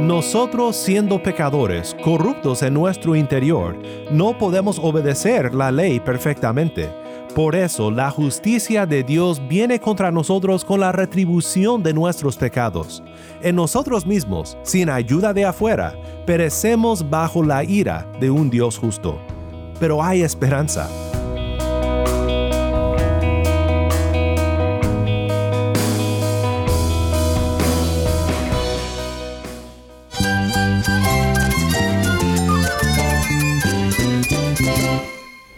Nosotros siendo pecadores, corruptos en nuestro interior, no podemos obedecer la ley perfectamente. Por eso la justicia de Dios viene contra nosotros con la retribución de nuestros pecados. En nosotros mismos, sin ayuda de afuera, perecemos bajo la ira de un Dios justo. Pero hay esperanza.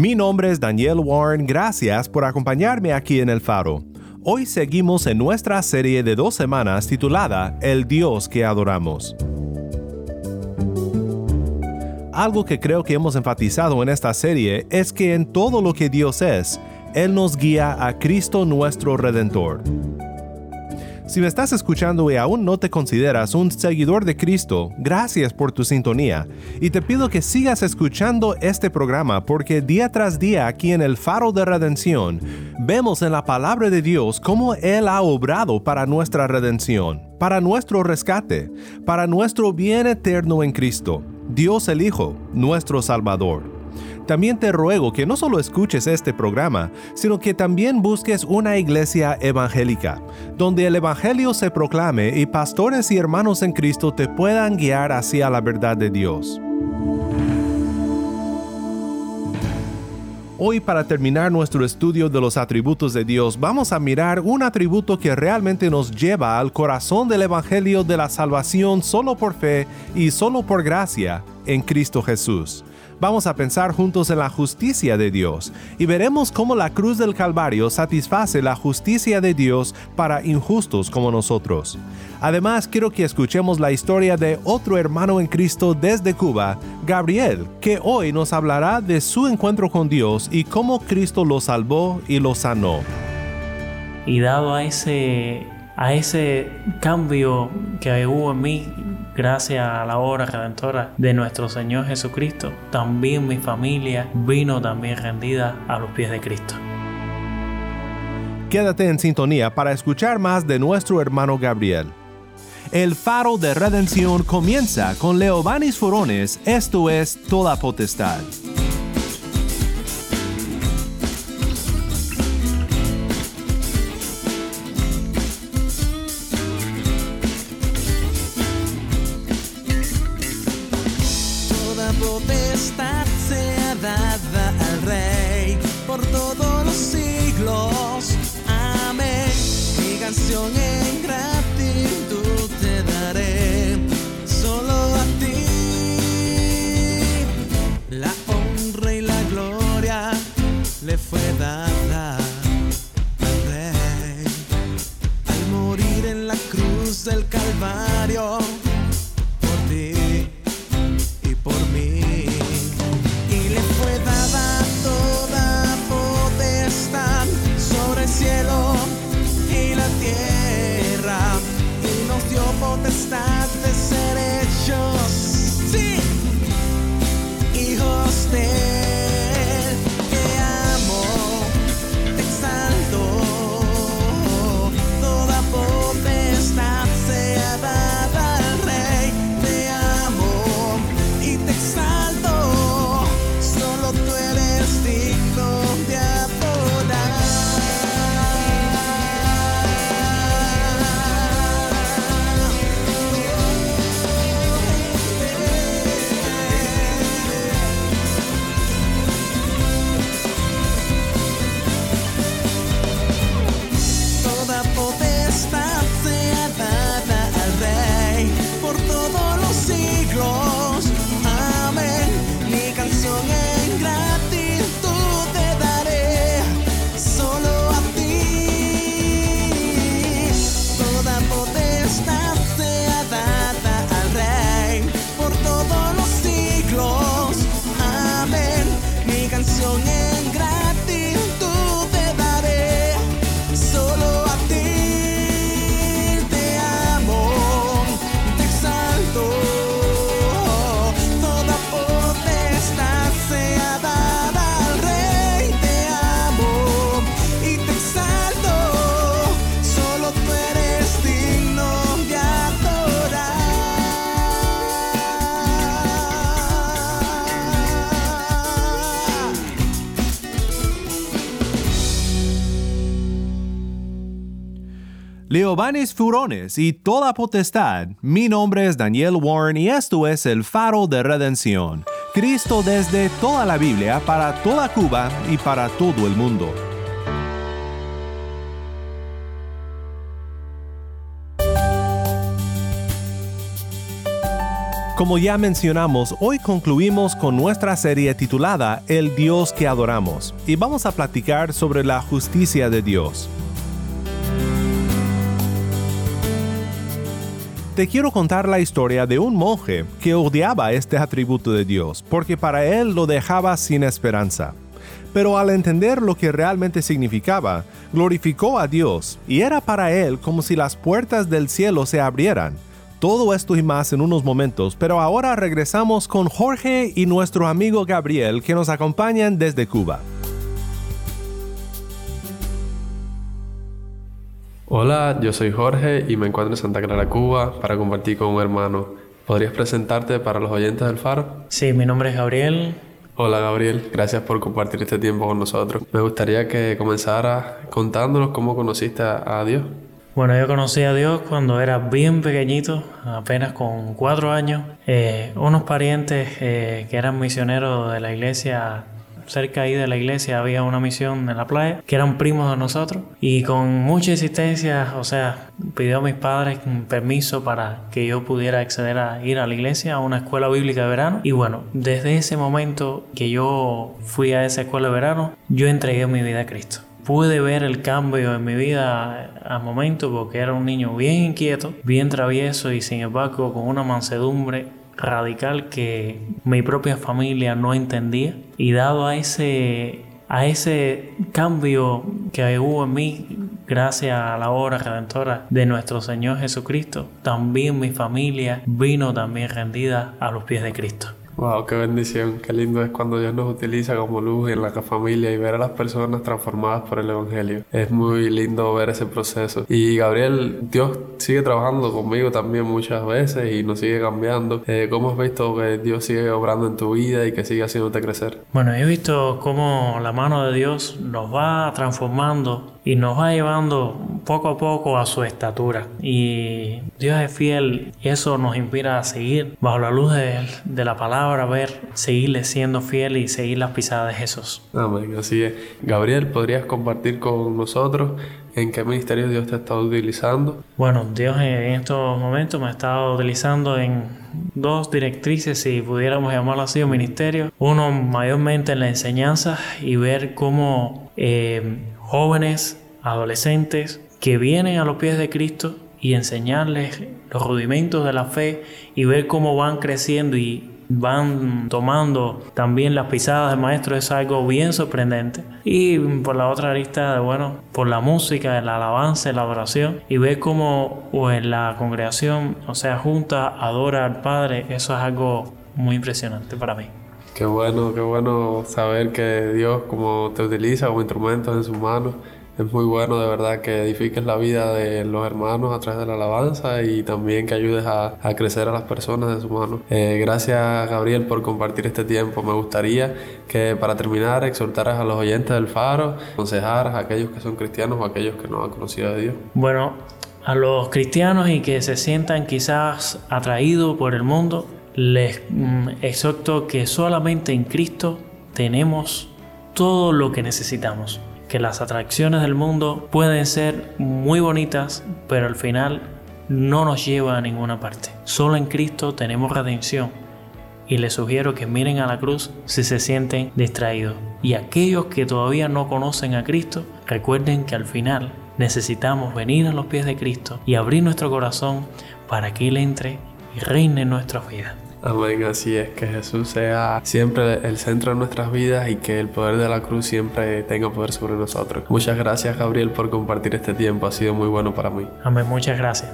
Mi nombre es Daniel Warren, gracias por acompañarme aquí en El Faro. Hoy seguimos en nuestra serie de dos semanas titulada El Dios que adoramos. Algo que creo que hemos enfatizado en esta serie es que en todo lo que Dios es, Él nos guía a Cristo nuestro Redentor. Si me estás escuchando y aún no te consideras un seguidor de Cristo, gracias por tu sintonía y te pido que sigas escuchando este programa porque día tras día aquí en el Faro de Redención vemos en la palabra de Dios cómo Él ha obrado para nuestra redención, para nuestro rescate, para nuestro bien eterno en Cristo, Dios el Hijo, nuestro Salvador. También te ruego que no solo escuches este programa, sino que también busques una iglesia evangélica, donde el Evangelio se proclame y pastores y hermanos en Cristo te puedan guiar hacia la verdad de Dios. Hoy para terminar nuestro estudio de los atributos de Dios, vamos a mirar un atributo que realmente nos lleva al corazón del Evangelio de la salvación solo por fe y solo por gracia en Cristo Jesús vamos a pensar juntos en la justicia de Dios y veremos cómo la cruz del Calvario satisface la justicia de Dios para injustos como nosotros. Además, quiero que escuchemos la historia de otro hermano en Cristo desde Cuba, Gabriel, que hoy nos hablará de su encuentro con Dios y cómo Cristo lo salvó y lo sanó. Y dado a ese, a ese cambio que hubo en mí, gracias a la obra redentora de nuestro Señor Jesucristo, también mi familia vino también rendida a los pies de Cristo. Quédate en sintonía para escuchar más de nuestro hermano Gabriel. El faro de redención comienza con Leobanis Forones, esto es Toda Potestad. Leobanes Furones y toda potestad, mi nombre es Daniel Warren y esto es el faro de redención. Cristo desde toda la Biblia, para toda Cuba y para todo el mundo. Como ya mencionamos, hoy concluimos con nuestra serie titulada El Dios que adoramos y vamos a platicar sobre la justicia de Dios. Te quiero contar la historia de un monje que odiaba este atributo de Dios porque para él lo dejaba sin esperanza. Pero al entender lo que realmente significaba, glorificó a Dios y era para él como si las puertas del cielo se abrieran todo esto y más en unos momentos, pero ahora regresamos con Jorge y nuestro amigo Gabriel que nos acompañan desde Cuba. Hola, yo soy Jorge y me encuentro en Santa Clara, Cuba, para compartir con un hermano. ¿Podrías presentarte para los oyentes del Faro? Sí, mi nombre es Gabriel. Hola Gabriel, gracias por compartir este tiempo con nosotros. Me gustaría que comenzaras contándonos cómo conociste a Dios. Bueno, yo conocí a Dios cuando era bien pequeñito, apenas con cuatro años. Eh, unos parientes eh, que eran misioneros de la iglesia, cerca ahí de la iglesia había una misión en la playa, que eran primos de nosotros. Y con mucha insistencia, o sea, pidió a mis padres permiso para que yo pudiera acceder a ir a la iglesia, a una escuela bíblica de verano. Y bueno, desde ese momento que yo fui a esa escuela de verano, yo entregué mi vida a Cristo pude ver el cambio en mi vida a momento porque era un niño bien inquieto, bien travieso y sin embargo con una mansedumbre radical que mi propia familia no entendía y dado a ese a ese cambio que hubo en mí gracias a la obra redentora de nuestro Señor Jesucristo, también mi familia vino también rendida a los pies de Cristo. Wow, qué bendición, qué lindo es cuando Dios nos utiliza como luz en la familia y ver a las personas transformadas por el Evangelio. Es muy lindo ver ese proceso. Y Gabriel, Dios sigue trabajando conmigo también muchas veces y nos sigue cambiando. Eh, ¿Cómo has visto que Dios sigue obrando en tu vida y que sigue haciéndote crecer? Bueno, he visto cómo la mano de Dios nos va transformando y nos va llevando poco a poco a su estatura. Y Dios es fiel y eso nos inspira a seguir bajo la luz de, de la palabra, ver, seguirle siendo fiel y seguir las pisadas de Jesús. Amén, así es. Gabriel, ¿podrías compartir con nosotros en qué ministerio Dios te ha estado utilizando? Bueno, Dios en estos momentos me ha estado utilizando en dos directrices, si pudiéramos llamarlo así, un ministerio. Uno mayormente en la enseñanza y ver cómo eh, jóvenes, adolescentes que vienen a los pies de Cristo y enseñarles los rudimentos de la fe y ver cómo van creciendo y van tomando también las pisadas del maestro es algo bien sorprendente. Y por la otra arista, bueno, por la música, la alabanza, la adoración y ver cómo en la congregación, o sea, junta, adora al Padre, eso es algo muy impresionante para mí. Qué bueno, qué bueno saber que Dios como te utiliza como instrumentos en sus manos. Es muy bueno de verdad que edifiques la vida de los hermanos a través de la alabanza y también que ayudes a, crecer a las personas de su mano. Eh, gracias Gabriel por compartir este tiempo. Me gustaría que para terminar exhortaras a los oyentes del faro, aconsejaras a aquellos que son cristianos o a aquellos que no han conocido a Dios. Bueno, a los cristianos y que se sientan quizás atraídos por el mundo, les mm, exhorto que solamente en Cristo tenemos todo lo que necesitamos. Que las atracciones del mundo pueden ser muy bonitas, pero al final no nos lleva a ninguna parte. Solo en Cristo tenemos redención. Y les sugiero que miren a la cruz si se sienten distraídos. Y aquellos que todavía no conocen a Cristo, recuerden que al final necesitamos venir a los pies de Cristo y abrir nuestro corazón para que Él entre y reine en nuestras vidas. Amén, así es, que Jesús sea siempre el centro de nuestras vidas y que el poder de la cruz siempre tenga poder sobre nosotros. Muchas gracias Gabriel por compartir este tiempo, ha sido muy bueno para mí. Amén, muchas gracias.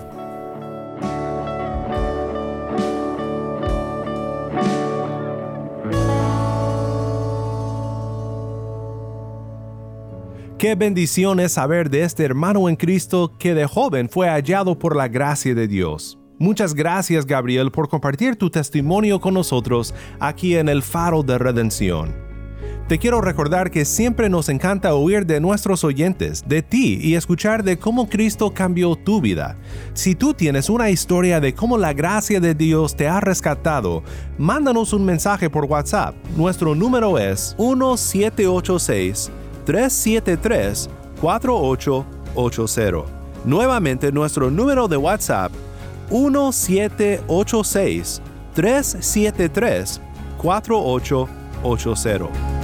Qué bendición es saber de este hermano en Cristo que de joven fue hallado por la gracia de Dios. Muchas gracias Gabriel por compartir tu testimonio con nosotros aquí en el Faro de Redención. Te quiero recordar que siempre nos encanta oír de nuestros oyentes, de ti y escuchar de cómo Cristo cambió tu vida. Si tú tienes una historia de cómo la gracia de Dios te ha rescatado, mándanos un mensaje por WhatsApp. Nuestro número es 1786 373 4880. Nuevamente nuestro número de WhatsApp 1786 373 4880.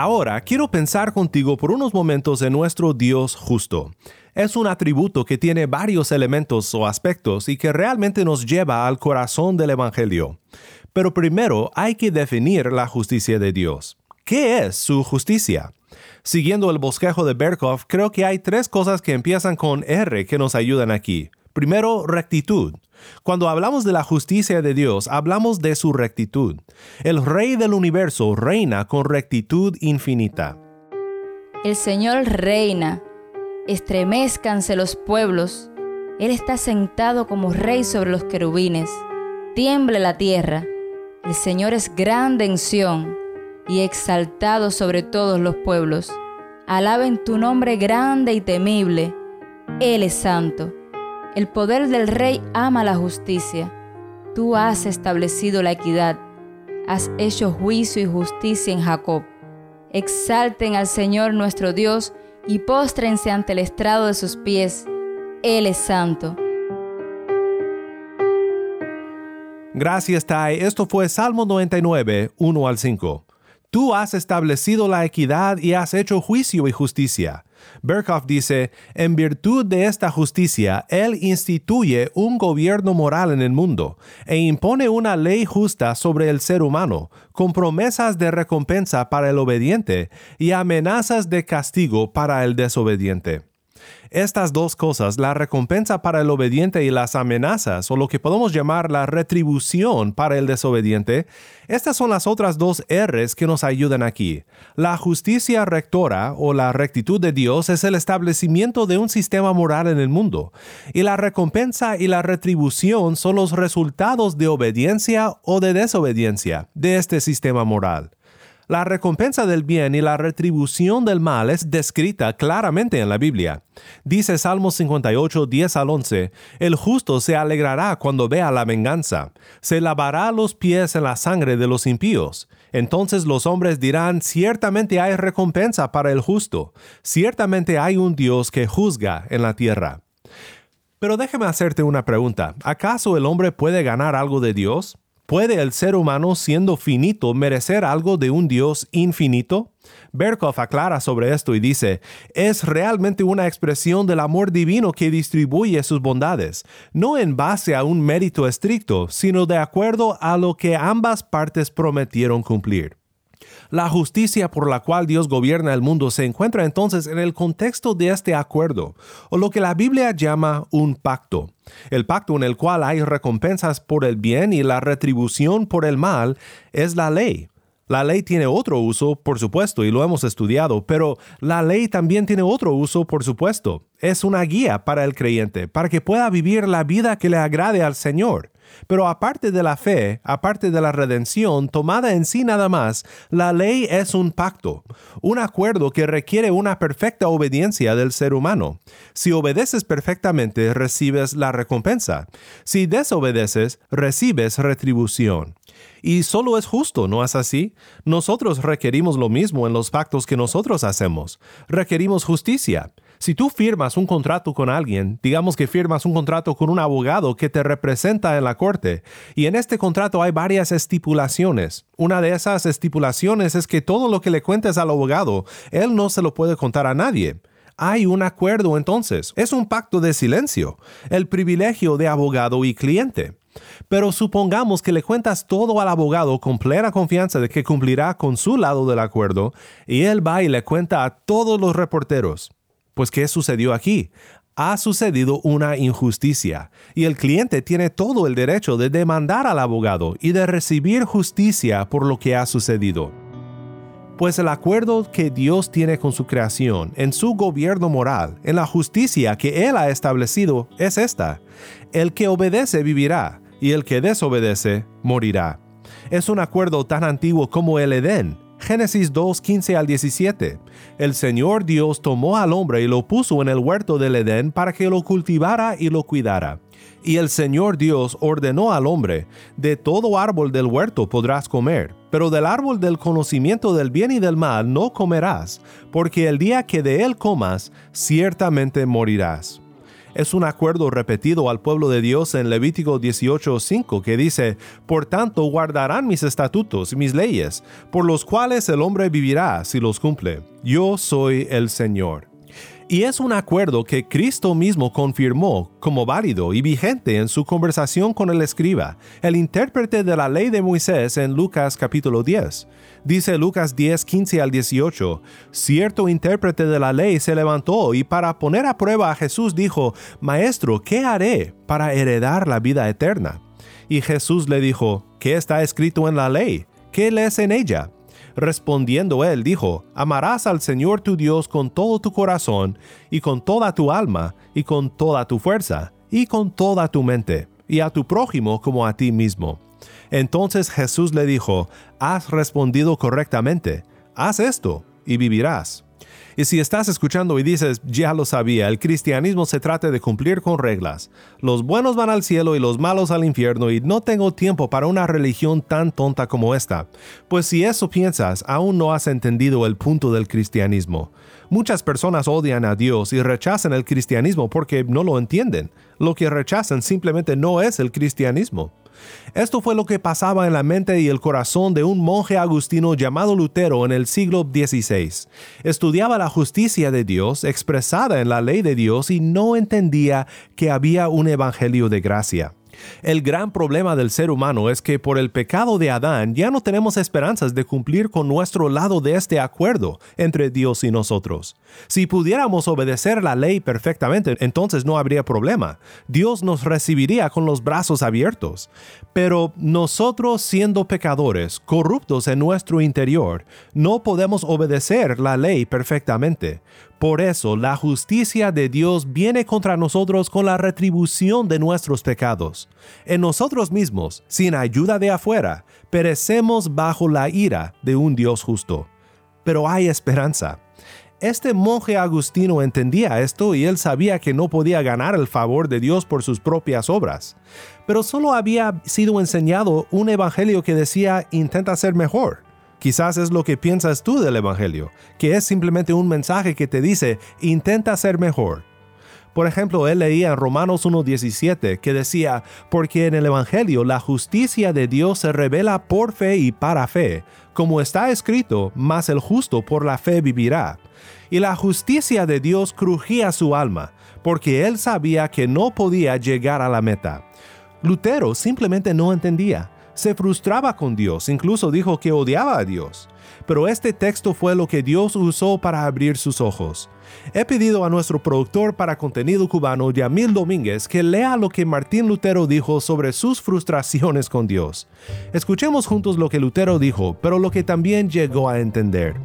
Ahora quiero pensar contigo por unos momentos en nuestro Dios justo. Es un atributo que tiene varios elementos o aspectos y que realmente nos lleva al corazón del Evangelio. Pero primero hay que definir la justicia de Dios. ¿Qué es su justicia? Siguiendo el bosquejo de Berkhoff, creo que hay tres cosas que empiezan con R que nos ayudan aquí. Primero, rectitud. Cuando hablamos de la justicia de Dios, hablamos de su rectitud. El Rey del universo reina con rectitud infinita. El Señor reina. Estremezcanse los pueblos. Él está sentado como rey sobre los querubines. Tiemble la tierra. El Señor es grande en Sión y exaltado sobre todos los pueblos. Alaben tu nombre grande y temible. Él es santo. El poder del rey ama la justicia. Tú has establecido la equidad. Has hecho juicio y justicia en Jacob. Exalten al Señor nuestro Dios y póstrense ante el estrado de sus pies. Él es santo. Gracias, Tai. Esto fue Salmo 99, 1 al 5. Tú has establecido la equidad y has hecho juicio y justicia. Berkhoff dice, en virtud de esta justicia, Él instituye un gobierno moral en el mundo e impone una ley justa sobre el ser humano, con promesas de recompensa para el obediente y amenazas de castigo para el desobediente. Estas dos cosas, la recompensa para el obediente y las amenazas, o lo que podemos llamar la retribución para el desobediente, estas son las otras dos R's que nos ayudan aquí. La justicia rectora o la rectitud de Dios es el establecimiento de un sistema moral en el mundo, y la recompensa y la retribución son los resultados de obediencia o de desobediencia de este sistema moral. La recompensa del bien y la retribución del mal es descrita claramente en la Biblia. Dice Salmo 58, 10 al 11, El justo se alegrará cuando vea la venganza, se lavará los pies en la sangre de los impíos. Entonces los hombres dirán, ciertamente hay recompensa para el justo, ciertamente hay un Dios que juzga en la tierra. Pero déjame hacerte una pregunta, ¿acaso el hombre puede ganar algo de Dios? ¿Puede el ser humano, siendo finito, merecer algo de un Dios infinito? Berkhoff aclara sobre esto y dice, es realmente una expresión del amor divino que distribuye sus bondades, no en base a un mérito estricto, sino de acuerdo a lo que ambas partes prometieron cumplir. La justicia por la cual Dios gobierna el mundo se encuentra entonces en el contexto de este acuerdo, o lo que la Biblia llama un pacto. El pacto en el cual hay recompensas por el bien y la retribución por el mal es la ley. La ley tiene otro uso, por supuesto, y lo hemos estudiado, pero la ley también tiene otro uso, por supuesto. Es una guía para el creyente, para que pueda vivir la vida que le agrade al Señor. Pero aparte de la fe, aparte de la redención tomada en sí nada más, la ley es un pacto, un acuerdo que requiere una perfecta obediencia del ser humano. Si obedeces perfectamente, recibes la recompensa. Si desobedeces, recibes retribución. Y solo es justo, ¿no es así? Nosotros requerimos lo mismo en los pactos que nosotros hacemos. Requerimos justicia. Si tú firmas un contrato con alguien, digamos que firmas un contrato con un abogado que te representa en la corte, y en este contrato hay varias estipulaciones. Una de esas estipulaciones es que todo lo que le cuentes al abogado, él no se lo puede contar a nadie. Hay un acuerdo entonces, es un pacto de silencio, el privilegio de abogado y cliente. Pero supongamos que le cuentas todo al abogado con plena confianza de que cumplirá con su lado del acuerdo, y él va y le cuenta a todos los reporteros. Pues ¿qué sucedió aquí? Ha sucedido una injusticia y el cliente tiene todo el derecho de demandar al abogado y de recibir justicia por lo que ha sucedido. Pues el acuerdo que Dios tiene con su creación, en su gobierno moral, en la justicia que Él ha establecido, es esta. El que obedece vivirá, y el que desobedece morirá. Es un acuerdo tan antiguo como el Edén, Génesis 2, 15 al 17. El Señor Dios tomó al hombre y lo puso en el huerto del Edén para que lo cultivara y lo cuidara. Y el Señor Dios ordenó al hombre, de todo árbol del huerto podrás comer, pero del árbol del conocimiento del bien y del mal no comerás, porque el día que de él comas, ciertamente morirás es un acuerdo repetido al pueblo de Dios en Levítico 18:5 que dice, Por tanto guardarán mis estatutos y mis leyes, por los cuales el hombre vivirá si los cumple. Yo soy el Señor. Y es un acuerdo que Cristo mismo confirmó como válido y vigente en su conversación con el escriba, el intérprete de la ley de Moisés en Lucas capítulo 10. Dice Lucas 10, 15 al 18, cierto intérprete de la ley se levantó y para poner a prueba a Jesús dijo, Maestro, ¿qué haré para heredar la vida eterna? Y Jesús le dijo, ¿qué está escrito en la ley? ¿Qué lees en ella? Respondiendo él dijo, Amarás al Señor tu Dios con todo tu corazón, y con toda tu alma, y con toda tu fuerza, y con toda tu mente, y a tu prójimo como a ti mismo. Entonces Jesús le dijo, Has respondido correctamente, haz esto, y vivirás. Y si estás escuchando y dices, ya lo sabía, el cristianismo se trata de cumplir con reglas. Los buenos van al cielo y los malos al infierno y no tengo tiempo para una religión tan tonta como esta. Pues si eso piensas, aún no has entendido el punto del cristianismo. Muchas personas odian a Dios y rechazan el cristianismo porque no lo entienden. Lo que rechazan simplemente no es el cristianismo. Esto fue lo que pasaba en la mente y el corazón de un monje agustino llamado Lutero en el siglo XVI. Estudiaba la justicia de Dios expresada en la ley de Dios y no entendía que había un evangelio de gracia. El gran problema del ser humano es que por el pecado de Adán ya no tenemos esperanzas de cumplir con nuestro lado de este acuerdo entre Dios y nosotros. Si pudiéramos obedecer la ley perfectamente, entonces no habría problema. Dios nos recibiría con los brazos abiertos. Pero nosotros siendo pecadores, corruptos en nuestro interior, no podemos obedecer la ley perfectamente. Por eso la justicia de Dios viene contra nosotros con la retribución de nuestros pecados. En nosotros mismos, sin ayuda de afuera, perecemos bajo la ira de un Dios justo. Pero hay esperanza. Este monje agustino entendía esto y él sabía que no podía ganar el favor de Dios por sus propias obras. Pero solo había sido enseñado un evangelio que decía intenta ser mejor. Quizás es lo que piensas tú del Evangelio, que es simplemente un mensaje que te dice, intenta ser mejor. Por ejemplo, él leía en Romanos 1.17 que decía, porque en el Evangelio la justicia de Dios se revela por fe y para fe, como está escrito, mas el justo por la fe vivirá. Y la justicia de Dios crujía su alma, porque él sabía que no podía llegar a la meta. Lutero simplemente no entendía se frustraba con Dios, incluso dijo que odiaba a Dios. Pero este texto fue lo que Dios usó para abrir sus ojos. He pedido a nuestro productor para contenido cubano, Yamil Domínguez, que lea lo que Martín Lutero dijo sobre sus frustraciones con Dios. Escuchemos juntos lo que Lutero dijo, pero lo que también llegó a entender.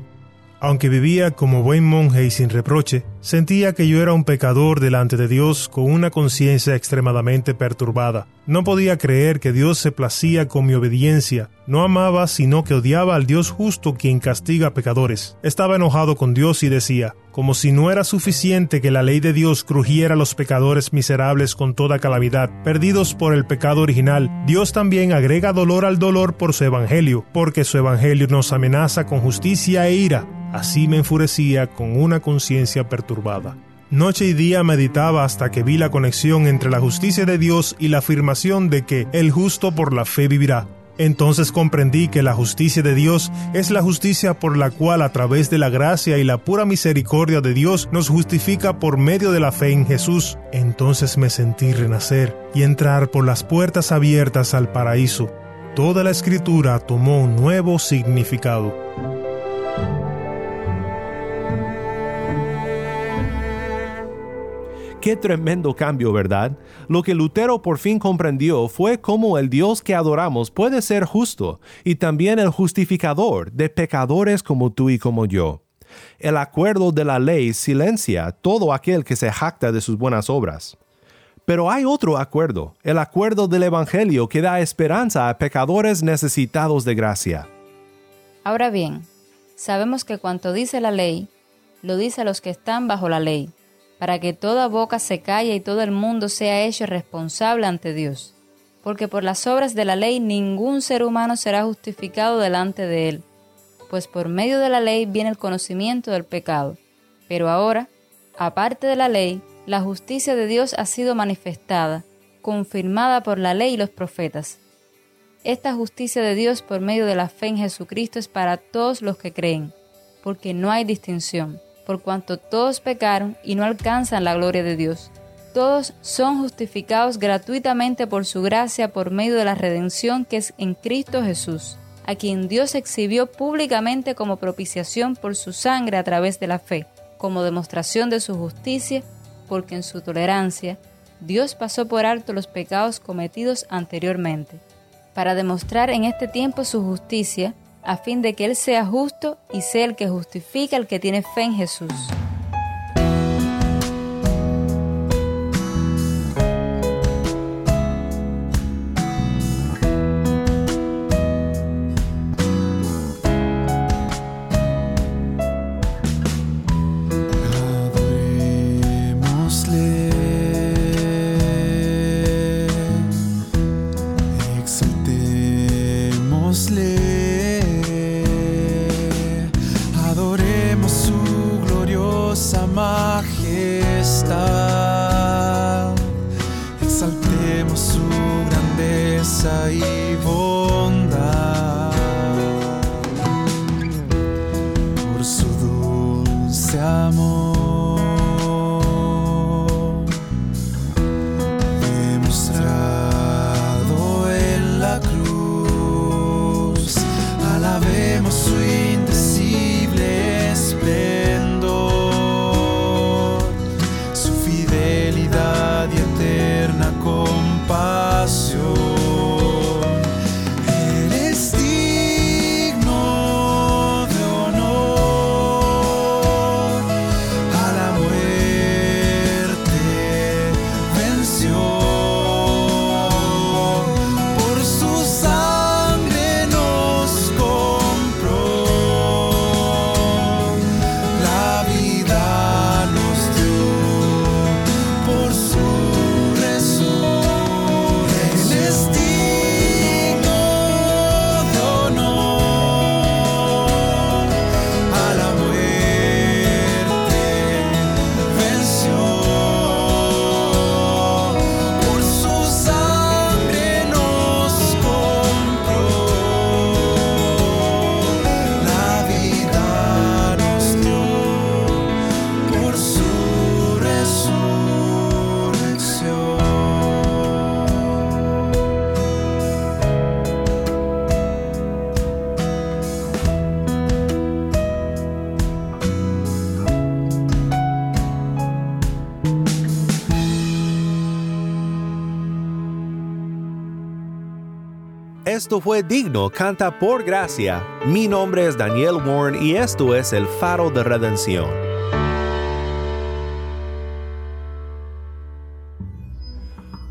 Aunque vivía como buen monje y sin reproche, sentía que yo era un pecador delante de Dios con una conciencia extremadamente perturbada. No podía creer que Dios se placía con mi obediencia. No amaba, sino que odiaba al Dios justo quien castiga a pecadores. Estaba enojado con Dios y decía, como si no era suficiente que la ley de Dios crujiera a los pecadores miserables con toda calamidad, perdidos por el pecado original, Dios también agrega dolor al dolor por su evangelio, porque su evangelio nos amenaza con justicia e ira Así me enfurecía con una conciencia perturbada. Noche y día meditaba hasta que vi la conexión entre la justicia de Dios y la afirmación de que el justo por la fe vivirá. Entonces comprendí que la justicia de Dios es la justicia por la cual a través de la gracia y la pura misericordia de Dios nos justifica por medio de la fe en Jesús. Entonces me sentí renacer y entrar por las puertas abiertas al paraíso. Toda la escritura tomó un nuevo significado. Qué tremendo cambio, ¿verdad? Lo que Lutero por fin comprendió fue cómo el Dios que adoramos puede ser justo y también el justificador de pecadores como tú y como yo. El acuerdo de la ley silencia todo aquel que se jacta de sus buenas obras. Pero hay otro acuerdo, el acuerdo del Evangelio que da esperanza a pecadores necesitados de gracia. Ahora bien, sabemos que cuanto dice la ley, lo dice a los que están bajo la ley para que toda boca se calle y todo el mundo sea hecho responsable ante Dios. Porque por las obras de la ley ningún ser humano será justificado delante de él, pues por medio de la ley viene el conocimiento del pecado. Pero ahora, aparte de la ley, la justicia de Dios ha sido manifestada, confirmada por la ley y los profetas. Esta justicia de Dios por medio de la fe en Jesucristo es para todos los que creen, porque no hay distinción por cuanto todos pecaron y no alcanzan la gloria de Dios. Todos son justificados gratuitamente por su gracia por medio de la redención que es en Cristo Jesús, a quien Dios exhibió públicamente como propiciación por su sangre a través de la fe, como demostración de su justicia, porque en su tolerancia Dios pasó por alto los pecados cometidos anteriormente, para demostrar en este tiempo su justicia, a fin de que Él sea justo y sea el que justifica al que tiene fe en Jesús. Fue Digno, canta por gracia. Mi nombre es Daniel Warren y esto es el faro de redención.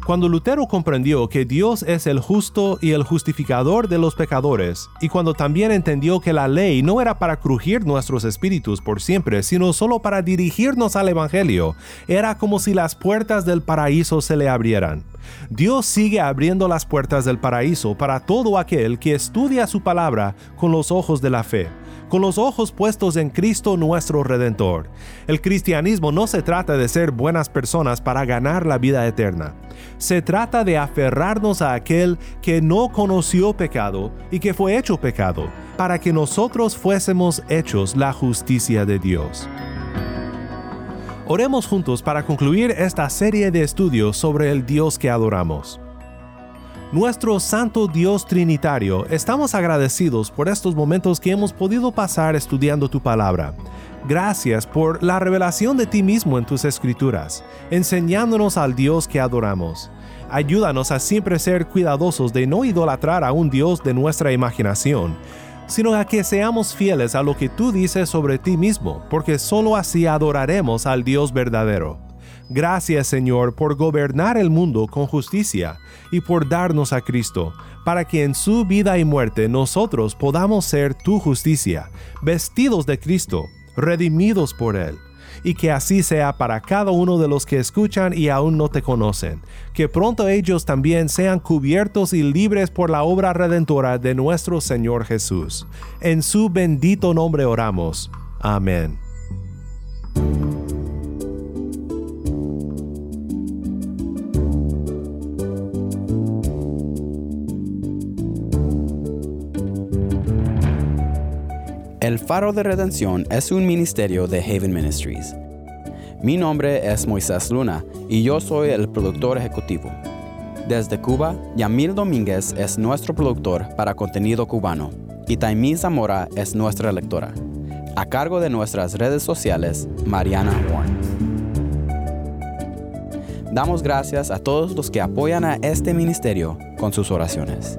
Cuando Lutero comprendió que Dios es el justo y el justificador de los pecadores, y cuando también entendió que la ley no era para crujir nuestros espíritus por siempre, sino solo para dirigirnos al Evangelio, era como si las puertas del paraíso se le abrieran. Dios sigue abriendo las puertas del paraíso para todo aquel que estudia su palabra con los ojos de la fe con los ojos puestos en Cristo nuestro Redentor. El cristianismo no se trata de ser buenas personas para ganar la vida eterna. Se trata de aferrarnos a aquel que no conoció pecado y que fue hecho pecado, para que nosotros fuésemos hechos la justicia de Dios. Oremos juntos para concluir esta serie de estudios sobre el Dios que adoramos. Nuestro Santo Dios Trinitario, estamos agradecidos por estos momentos que hemos podido pasar estudiando tu palabra. Gracias por la revelación de ti mismo en tus escrituras, enseñándonos al Dios que adoramos. Ayúdanos a siempre ser cuidadosos de no idolatrar a un Dios de nuestra imaginación, sino a que seamos fieles a lo que tú dices sobre ti mismo, porque sólo así adoraremos al Dios verdadero. Gracias Señor por gobernar el mundo con justicia y por darnos a Cristo, para que en su vida y muerte nosotros podamos ser tu justicia, vestidos de Cristo, redimidos por Él. Y que así sea para cada uno de los que escuchan y aún no te conocen, que pronto ellos también sean cubiertos y libres por la obra redentora de nuestro Señor Jesús. En su bendito nombre oramos. Amén. El Faro de Redención es un ministerio de Haven Ministries. Mi nombre es Moisés Luna y yo soy el productor ejecutivo. Desde Cuba, Yamil Domínguez es nuestro productor para contenido cubano y Taimí Zamora es nuestra lectora. A cargo de nuestras redes sociales, Mariana Warren. Damos gracias a todos los que apoyan a este ministerio con sus oraciones.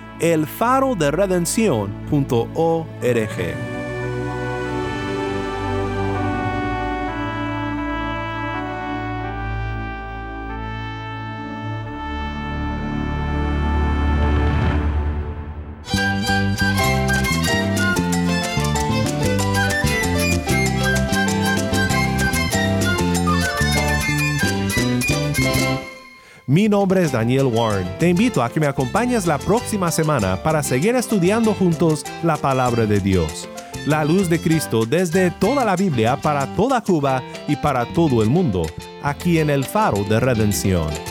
elfaroderedención.org. nombre es Daniel Warren. Te invito a que me acompañes la próxima semana para seguir estudiando juntos la palabra de Dios. La luz de Cristo desde toda la Biblia para toda Cuba y para todo el mundo, aquí en el faro de redención.